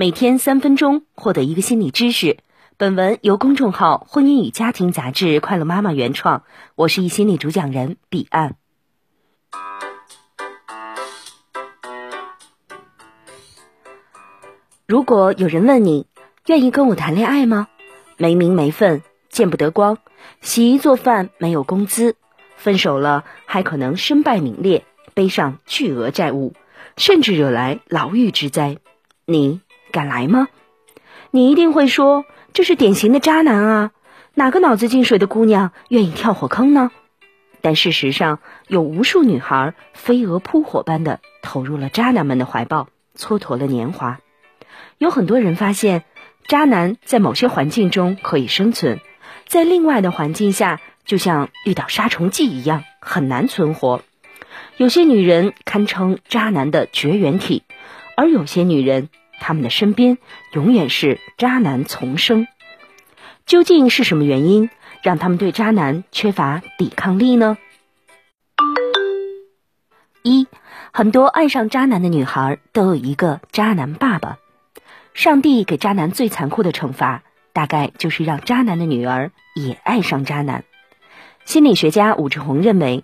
每天三分钟，获得一个心理知识。本文由公众号《婚姻与家庭杂志》快乐妈妈原创，我是一心理主讲人彼岸。如果有人问你，愿意跟我谈恋爱吗？没名没分，见不得光，洗衣做饭没有工资，分手了还可能身败名裂，背上巨额债务，甚至惹来牢狱之灾，你敢来吗？你一定会说这是典型的渣男啊！哪个脑子进水的姑娘愿意跳火坑呢？但事实上，有无数女孩飞蛾扑火般的投入了渣男们的怀抱，蹉跎了年华。有很多人发现，渣男在某些环境中可以生存，在另外的环境下，就像遇到杀虫剂一样很难存活。有些女人堪称渣男的绝缘体，而有些女人，他们的身边永远是渣男丛生。究竟是什么原因让他们对渣男缺乏抵抗力呢？一，很多爱上渣男的女孩都有一个渣男爸爸。上帝给渣男最残酷的惩罚，大概就是让渣男的女儿也爱上渣男。心理学家武志红认为，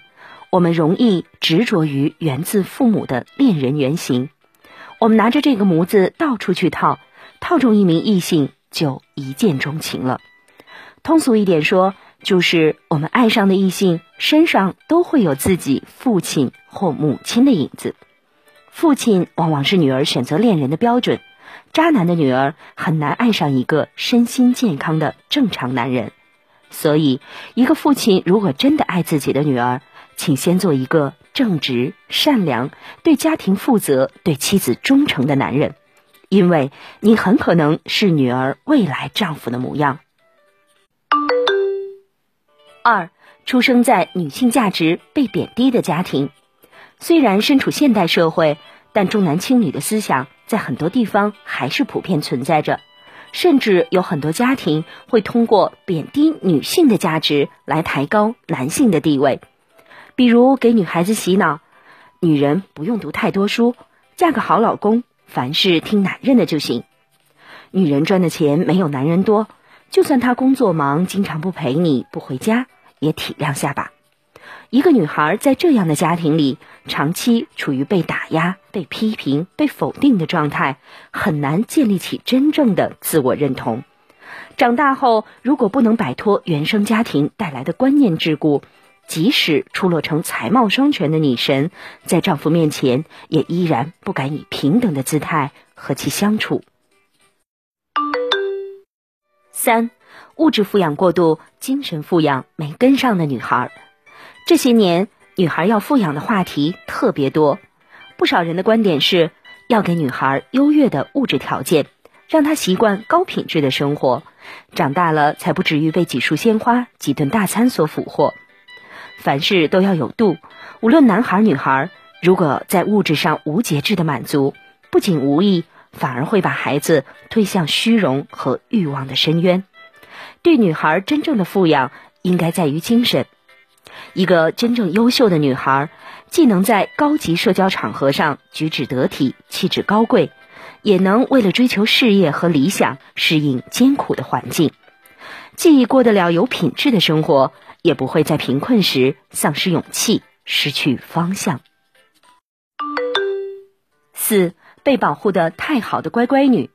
我们容易执着于源自父母的恋人原型，我们拿着这个模子到处去套，套中一名异性就一见钟情了。通俗一点说，就是我们爱上的异性身上都会有自己父亲或母亲的影子。父亲往往是女儿选择恋人的标准。渣男的女儿很难爱上一个身心健康的正常男人，所以，一个父亲如果真的爱自己的女儿，请先做一个正直、善良、对家庭负责、对妻子忠诚的男人，因为你很可能是女儿未来丈夫的模样。二，出生在女性价值被贬低的家庭，虽然身处现代社会，但重男轻女的思想。在很多地方还是普遍存在着，甚至有很多家庭会通过贬低女性的价值来抬高男性的地位，比如给女孩子洗脑：女人不用读太多书，嫁个好老公，凡事听男人的就行；女人赚的钱没有男人多，就算他工作忙，经常不陪你不回家，也体谅下吧。一个女孩在这样的家庭里，长期处于被打压、被批评、被否定的状态，很难建立起真正的自我认同。长大后，如果不能摆脱原生家庭带来的观念桎梏，即使出落成才貌双全的女神，在丈夫面前也依然不敢以平等的姿态和其相处。三，物质富养过度，精神富养没跟上的女孩。这些年，女孩要富养的话题特别多。不少人的观点是，要给女孩优越的物质条件，让她习惯高品质的生活，长大了才不至于被几束鲜花、几顿大餐所俘获。凡事都要有度，无论男孩女孩，如果在物质上无节制的满足，不仅无益，反而会把孩子推向虚荣和欲望的深渊。对女孩真正的富养，应该在于精神。一个真正优秀的女孩，既能在高级社交场合上举止得体、气质高贵，也能为了追求事业和理想适应艰苦的环境，既过得了有品质的生活，也不会在贫困时丧失勇气、失去方向。四被保护的太好的乖乖女，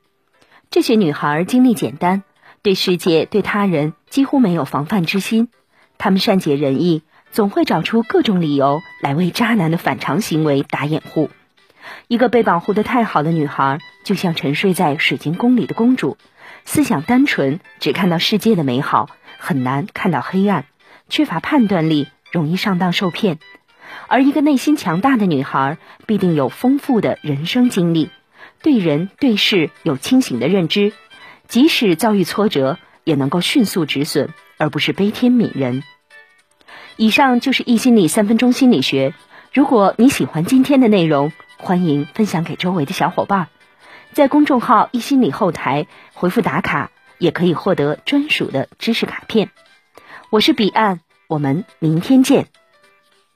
这些女孩经历简单，对世界、对他人几乎没有防范之心，她们善解人意。总会找出各种理由来为渣男的反常行为打掩护。一个被保护的太好的女孩，就像沉睡在水晶宫里的公主，思想单纯，只看到世界的美好，很难看到黑暗，缺乏判断力，容易上当受骗。而一个内心强大的女孩，必定有丰富的人生经历，对人对事有清醒的认知，即使遭遇挫折，也能够迅速止损，而不是悲天悯人。以上就是易心理三分钟心理学。如果你喜欢今天的内容，欢迎分享给周围的小伙伴，在公众号易心理后台回复打卡，也可以获得专属的知识卡片。我是彼岸，我们明天见。